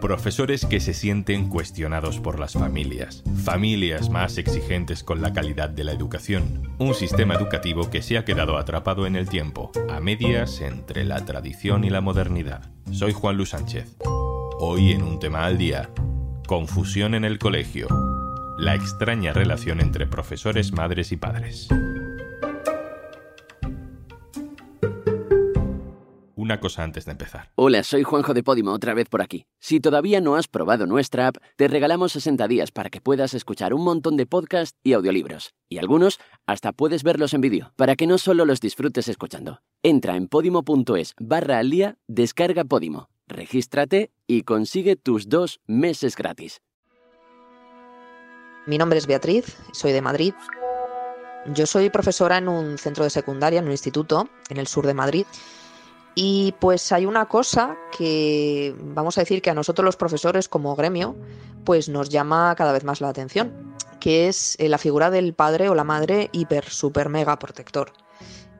Profesores que se sienten cuestionados por las familias. Familias más exigentes con la calidad de la educación. Un sistema educativo que se ha quedado atrapado en el tiempo, a medias entre la tradición y la modernidad. Soy Juan Luis Sánchez. Hoy en un tema al día. Confusión en el colegio. La extraña relación entre profesores, madres y padres. Una cosa antes de empezar. Hola, soy Juanjo de Podimo, otra vez por aquí. Si todavía no has probado nuestra app, te regalamos 60 días para que puedas escuchar un montón de podcasts y audiolibros. Y algunos hasta puedes verlos en vídeo, para que no solo los disfrutes escuchando. Entra en podimo.es barra al día, descarga Podimo, regístrate y consigue tus dos meses gratis. Mi nombre es Beatriz, soy de Madrid. Yo soy profesora en un centro de secundaria, en un instituto, en el sur de Madrid. Y pues hay una cosa que vamos a decir que a nosotros los profesores como gremio pues nos llama cada vez más la atención, que es eh, la figura del padre o la madre hiper, super, mega protector.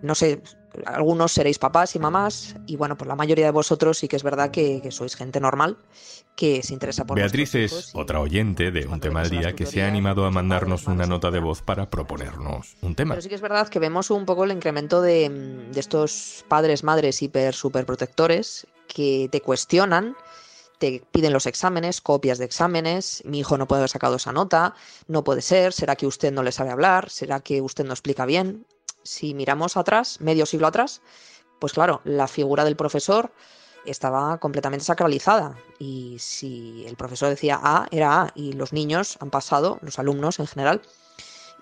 No sé, algunos seréis papás y mamás, y bueno, pues la mayoría de vosotros sí que es verdad que, sois gente normal que se interesa por Beatriz es otra oyente de Un tema al día que se ha animado a mandarnos una nota de voz para proponernos un tema. Pero sí que es verdad que vemos un poco el incremento de, de estos padres, madres hiper, super protectores que te cuestionan te piden los exámenes, copias de exámenes, mi hijo no puede haber sacado esa nota, no puede ser, será que usted no le sabe hablar, será que usted no explica bien si miramos atrás, medio siglo atrás, pues claro, la figura del profesor estaba completamente sacralizada y si el profesor decía A, era A y los niños han pasado, los alumnos en general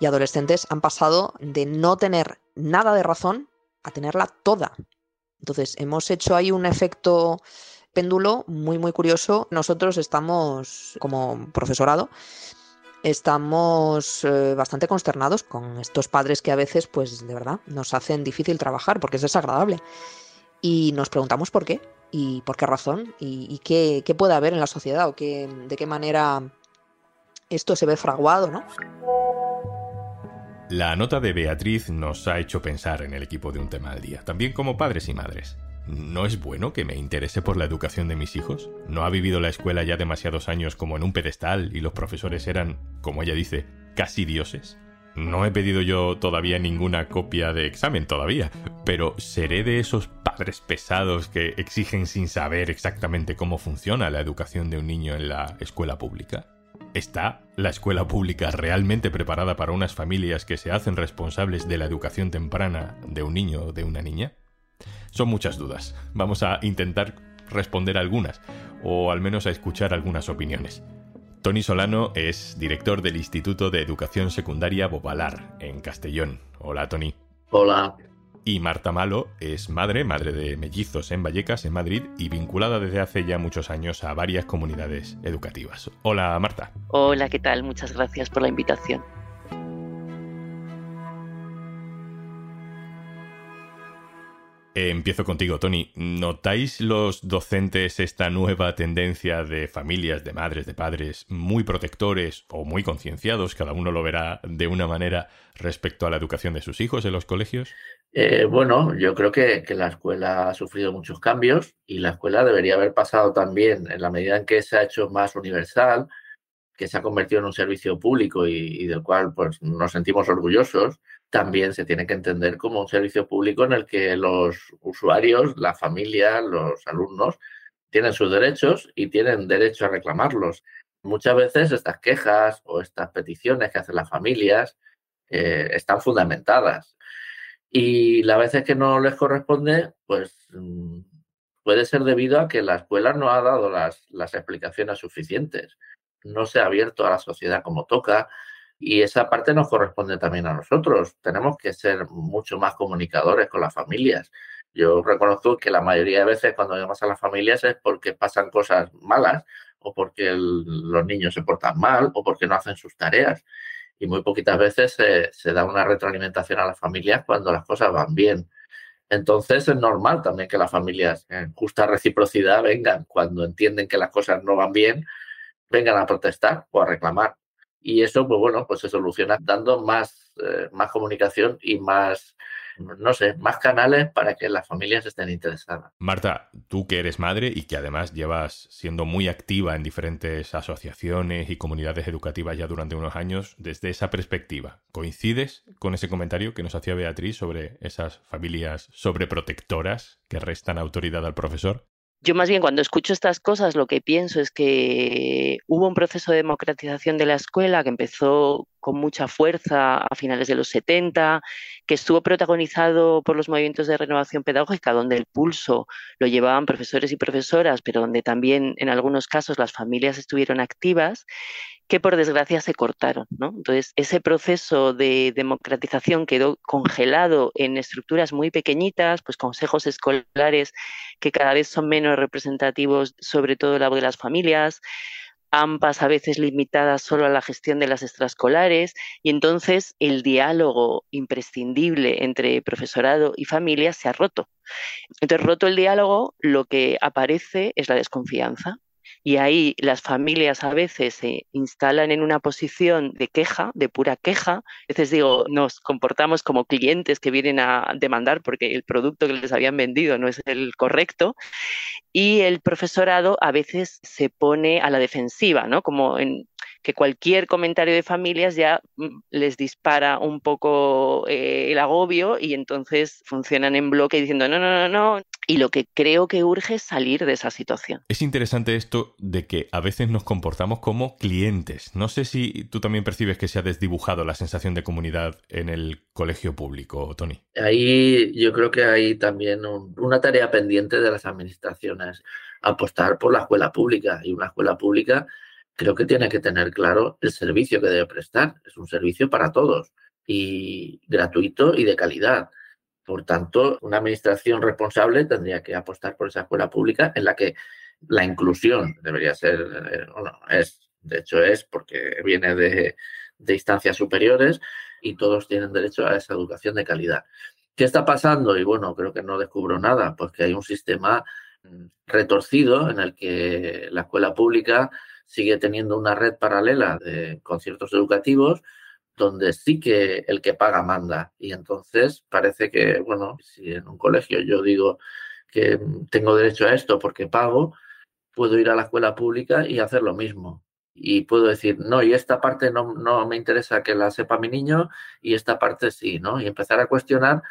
y adolescentes han pasado de no tener nada de razón a tenerla toda. Entonces, hemos hecho ahí un efecto péndulo muy, muy curioso. Nosotros estamos, como profesorado, estamos eh, bastante consternados con estos padres que a veces, pues de verdad, nos hacen difícil trabajar porque es desagradable. Y nos preguntamos por qué y por qué razón y, qué, puede haber en la sociedad o qué, de qué manera esto se ve fraguado, ¿no? La nota de Beatriz nos ha hecho pensar en el equipo de un tema al día, también como padres y madres. ¿No es bueno que me interese por la educación de mis hijos? ¿No ha vivido la escuela ya demasiados años como en un pedestal y los profesores eran, como ella dice, casi dioses? No he pedido yo todavía ninguna copia de examen todavía, pero ¿seré de esos padres pesados que exigen sin saber exactamente cómo funciona la educación de un niño en la escuela pública? ¿Está la escuela pública realmente preparada para unas familias que se hacen responsables de la educación temprana de un niño o de una niña? Son muchas dudas. Vamos a intentar responder algunas, o al menos a escuchar algunas opiniones. Tony Solano es director del Instituto de Educación Secundaria Bobalar, en Castellón. Hola, Tony. Hola. Y Marta Malo es madre, madre de mellizos en Vallecas, en Madrid, y vinculada desde hace ya muchos años a varias comunidades educativas. Hola, Marta. Hola, ¿qué tal? Muchas gracias por la invitación. Eh, empiezo contigo, Tony. ¿Notáis los docentes esta nueva tendencia de familias, de madres, de padres muy protectores o muy concienciados, cada uno lo verá de una manera respecto a la educación de sus hijos en los colegios? Eh, bueno, yo creo que, la escuela ha sufrido muchos cambios y la escuela debería haber pasado también, en la medida en que se ha hecho más universal, que se ha convertido en un servicio público y, y del cual pues, nos sentimos orgullosos, también se tiene que entender como un servicio público en el que los usuarios, la familia, los alumnos tienen sus derechos y tienen derecho a reclamarlos. Muchas veces estas quejas o estas peticiones que hacen las familias eh, están fundamentadas y las veces que no les corresponde, pues mm, puede ser debido a que la escuela no ha dado las, las explicaciones suficientes, no se ha abierto a la sociedad como toca, y esa parte nos corresponde también a nosotros. Tenemos que ser mucho más comunicadores con las familias. Yo reconozco que la mayoría de veces cuando llamas a las familias es porque pasan cosas malas o porque los niños se portan mal o porque no hacen sus tareas. Y muy poquitas veces se da una retroalimentación a las familias cuando las cosas van bien. Entonces es normal también que las familias en justa reciprocidad vengan cuando entienden que las cosas no van bien, vengan a protestar o a reclamar. Y eso, pues bueno, pues se soluciona dando más, eh, más comunicación y más no sé, más canales para que las familias estén interesadas. Marta, tú que eres madre y que además llevas siendo muy activa en diferentes asociaciones y comunidades educativas ya durante unos años, desde esa perspectiva, ¿coincides con ese comentario que nos hacía Beatriz sobre esas familias sobreprotectoras que restan autoridad al profesor? Yo más bien cuando escucho estas cosas lo que pienso es que hubo un proceso de democratización de la escuela que empezó con mucha fuerza a finales de los 70, que estuvo protagonizado por los movimientos de renovación pedagógica, donde el pulso lo llevaban profesores y profesoras, pero donde también en algunos casos las familias estuvieron activas que por desgracia se cortaron. Entonces, ese proceso de democratización quedó congelado en estructuras muy pequeñitas, pues consejos escolares que cada vez son menos representativos, sobre todo la de las familias, AMPAs a veces limitadas solo a la gestión de las extraescolares y entonces el diálogo imprescindible entre profesorado y familia se ha roto. Entonces, roto el diálogo, lo que aparece es la desconfianza y ahí las familias a veces se instalan en una posición de queja, de pura queja. A veces digo, nos comportamos como clientes que vienen a demandar porque el producto que les habían vendido no es el correcto. Y el profesorado a veces se pone a la defensiva, ¿no? Como en, que cualquier comentario de familias ya mm, les dispara un poco eh, el agobio y entonces funcionan en bloque diciendo no, no, no, no. Y lo que creo que urge es salir de esa situación. Es interesante esto de que a veces nos comportamos como clientes. No sé si tú también percibes que se ha desdibujado la sensación de comunidad en el colegio público, Tony. Ahí yo creo que hay también una tarea pendiente de las administraciones, apostar por la escuela pública y una escuela pública creo que tiene que tener claro el servicio que debe prestar. Es un servicio para todos y gratuito y de calidad. Por tanto, una administración responsable tendría que apostar por esa escuela pública en la que la inclusión debería ser, eh, bueno, es, de hecho es porque viene de, de instancias superiores y todos tienen derecho a esa educación de calidad. ¿Qué está pasando? Y bueno, creo que no descubro nada, pues que hay un sistema mm, retorcido en el que la escuela pública sigue teniendo una red paralela de conciertos educativos donde sí que el que paga manda. Y entonces parece que, bueno, si en un colegio yo digo que tengo derecho a esto porque pago, puedo ir a la escuela pública y hacer lo mismo. Y puedo decir, no, y esta parte no, no me interesa que la sepa mi niño y esta parte sí, ¿no? Y empezar a cuestionar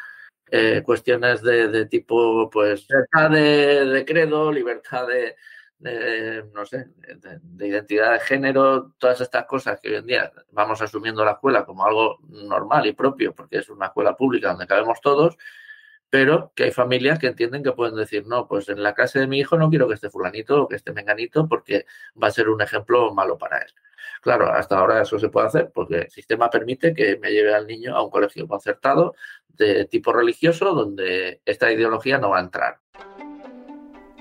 eh, cuestiones de, tipo, pues, libertad de credo, libertad de, no sé, de, identidad de género, todas estas cosas que hoy en día vamos asumiendo la escuela como algo normal y propio, porque es una escuela pública donde cabemos todos, pero que hay familias que entienden que pueden decir, no, pues en la clase de mi hijo no quiero que esté fulanito o que esté menganito porque va a ser un ejemplo malo para él. Claro, hasta ahora eso se puede hacer porque el sistema permite que me lleve al niño a un colegio concertado de tipo religioso donde esta ideología no va a entrar.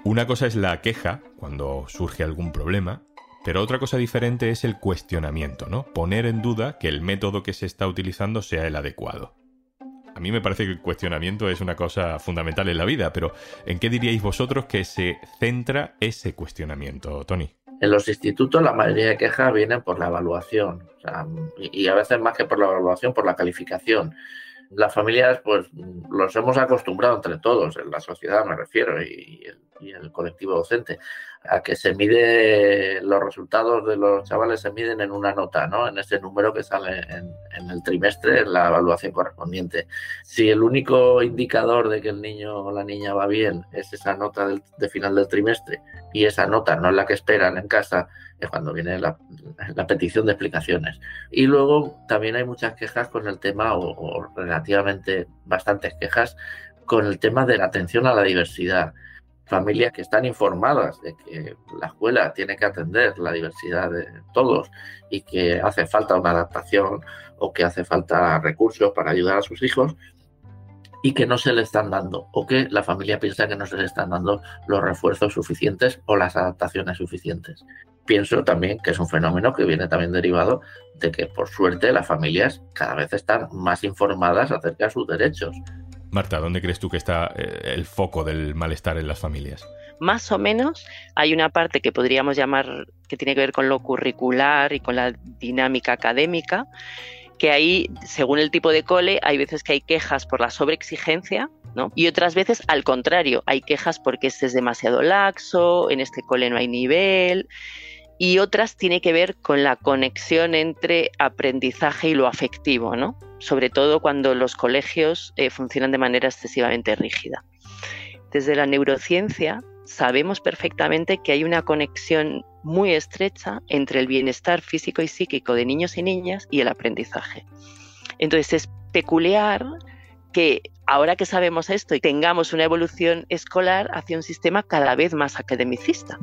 Una cosa es la queja, cuando surge algún problema, pero otra cosa diferente es el cuestionamiento, ¿no? Poner en duda que el método que se está utilizando sea el adecuado. A mí me parece que el cuestionamiento es una cosa fundamental en la vida, pero ¿en qué diríais vosotros que se centra ese cuestionamiento, Tony? En los institutos la mayoría de quejas vienen por la evaluación, y a veces más que por la evaluación, por la calificación las familias, pues los hemos acostumbrado entre todos, en la sociedad me refiero, y, el, colectivo docente, a que se mide, los resultados de los chavales se miden en una nota, ¿no? En ese número que sale en, el trimestre, en la evaluación correspondiente. Si el único indicador de que el niño o la niña va bien es esa nota de final del trimestre, y esa nota no es la que esperan en casa, es cuando viene la, petición de explicaciones. Y luego también hay muchas quejas con el tema, o, relativamente bastantes quejas, con el tema de la atención a la diversidad. Familias que están informadas de que la escuela tiene que atender la diversidad de todos y que hace falta una adaptación o que hace falta recursos para ayudar a sus hijos, y que no se le están dando o que la familia piensa que no se le están dando los refuerzos suficientes o las adaptaciones suficientes pienso también que es un fenómeno que viene también derivado de que, por suerte, las familias cada vez están más informadas acerca de sus derechos. Marta, ¿dónde crees tú que está eh, el foco del malestar en las familias? Más o menos hay una parte que podríamos llamar que tiene que ver con lo curricular y con la dinámica académica que ahí, según el tipo de cole, hay veces que hay quejas por la sobreexigencia, ¿no? Y otras veces, al contrario, hay quejas porque este es demasiado laxo, en este cole no hay nivel y otras tiene que ver con la conexión entre aprendizaje y lo afectivo, ¿no? sobre todo cuando los colegios eh, funcionan de manera excesivamente rígida. Desde la neurociencia sabemos perfectamente que hay una conexión muy estrecha entre el bienestar físico y psíquico de niños y niñas y el aprendizaje. Entonces es peculiar que ahora que sabemos esto y tengamos una evolución escolar hacia un sistema cada vez más academicista.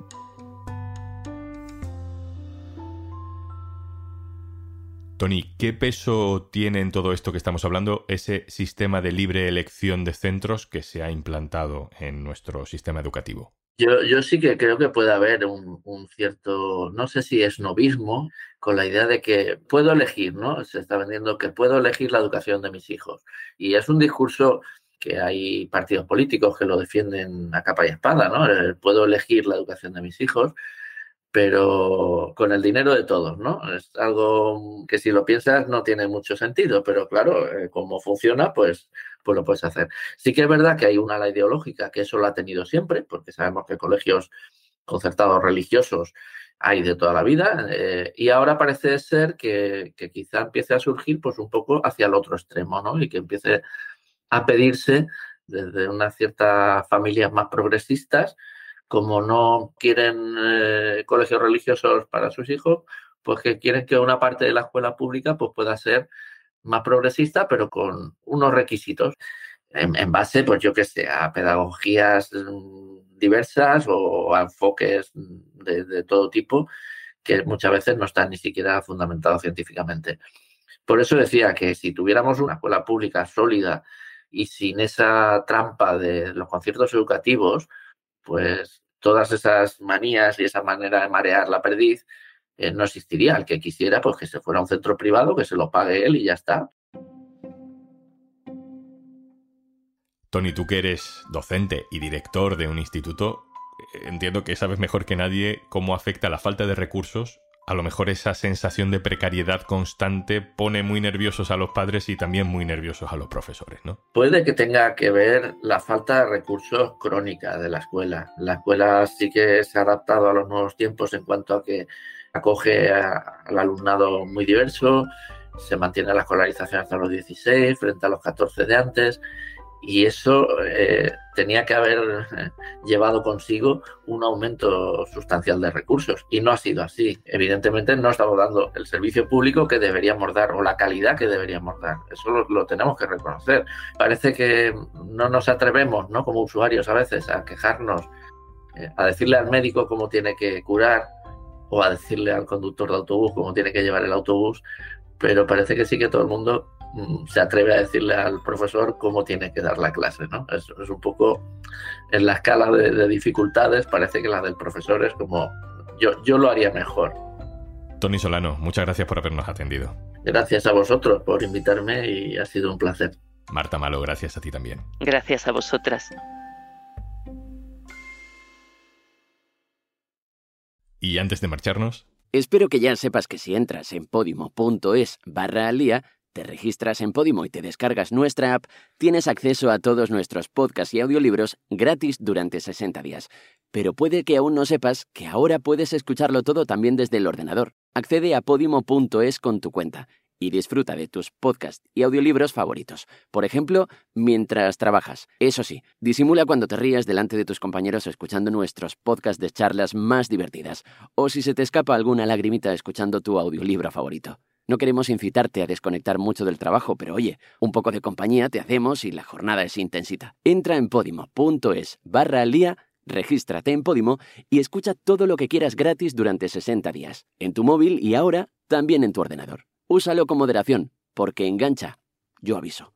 Tony, ¿qué peso tiene en todo esto que estamos hablando ese sistema de libre elección de centros que se ha implantado en nuestro sistema educativo? Yo, sí que creo que puede haber un, cierto, no sé si es novismo, con la idea de que puedo elegir, ¿no? Se está vendiendo que puedo elegir la educación de mis hijos. Y es un discurso que hay partidos políticos que lo defienden a capa y espada, ¿no? Puedo elegir la educación de mis hijos pero con el dinero de todos, ¿no? Es algo que si lo piensas no tiene mucho sentido, pero claro, eh, como funciona, pues, pues lo puedes hacer. Sí que es verdad que hay una ala ideológica que eso lo ha tenido siempre, porque sabemos que colegios concertados religiosos hay de toda la vida, eh, y ahora parece ser que, que, quizá empiece a surgir pues un poco hacia el otro extremo, ¿no? Y que empiece a pedirse desde unas ciertas familias más progresistas, como no quieren eh, colegios religiosos para sus hijos, pues que quieren que una parte de la escuela pública pues pueda ser más progresista, pero con unos requisitos en, base, pues yo que sé, a pedagogías mm, diversas o a enfoques de, de todo tipo que muchas veces no están ni siquiera fundamentados científicamente. Por eso decía que si tuviéramos una escuela pública sólida y sin esa trampa de los conciertos educativos, pues todas esas manías y esa manera de marear la perdiz eh, no existiría. El que quisiera, pues que se fuera a un centro privado, que se lo pague él y ya está. Tony, tú que eres docente y director de un instituto, eh, entiendo que sabes mejor que nadie cómo afecta la falta de recursos a lo mejor esa sensación de precariedad constante pone muy nerviosos a los padres y también muy nerviosos a los profesores, ¿no? Puede que tenga que ver la falta de recursos crónica de la escuela. La escuela sí que se ha adaptado a los nuevos tiempos en cuanto a que acoge al alumnado muy diverso, se mantiene la escolarización hasta los 16 frente a los 14 de antes y eso eh, tenía que haber eh, llevado consigo un aumento sustancial de recursos y no ha sido así. Evidentemente no estamos dando el servicio público que deberíamos dar o la calidad que deberíamos dar. Eso lo, tenemos que reconocer. Parece que no nos atrevemos, ¿no? Como usuarios a veces a quejarnos, eh, a decirle al médico cómo tiene que curar o a decirle al conductor de autobús cómo tiene que llevar el autobús, pero parece que sí que todo el mundo se atreve a decirle al profesor cómo tiene que dar la clase, ¿no? Es, un poco en la escala de, dificultades, parece que la del profesor es como yo, yo lo haría mejor. Tony Solano, muchas gracias por habernos atendido. Gracias a vosotros por invitarme y ha sido un placer. Marta Malo, gracias a ti también. Gracias a vosotras. Y antes de marcharnos... Espero que ya sepas que si entras en podimo.es barra al día te registras en Podimo y te descargas nuestra app, tienes acceso a todos nuestros podcasts y audiolibros gratis durante 60 días. Pero puede que aún no sepas que ahora puedes escucharlo todo también desde el ordenador. Accede a podimo.es con tu cuenta y disfruta de tus podcasts y audiolibros favoritos. Por ejemplo, mientras trabajas. Eso sí, disimula cuando te rías delante de tus compañeros escuchando nuestros podcasts de charlas más divertidas, o si se te escapa alguna lagrimita escuchando tu audiolibro favorito. No queremos incitarte a desconectar mucho del trabajo, pero oye, un poco de compañía te hacemos y la jornada es intensita. Entra en podimo.es barra al día, regístrate en Podimo y escucha todo lo que quieras gratis durante 60 días, en tu móvil y ahora también en tu ordenador. Úsalo con moderación, porque engancha. Yo aviso.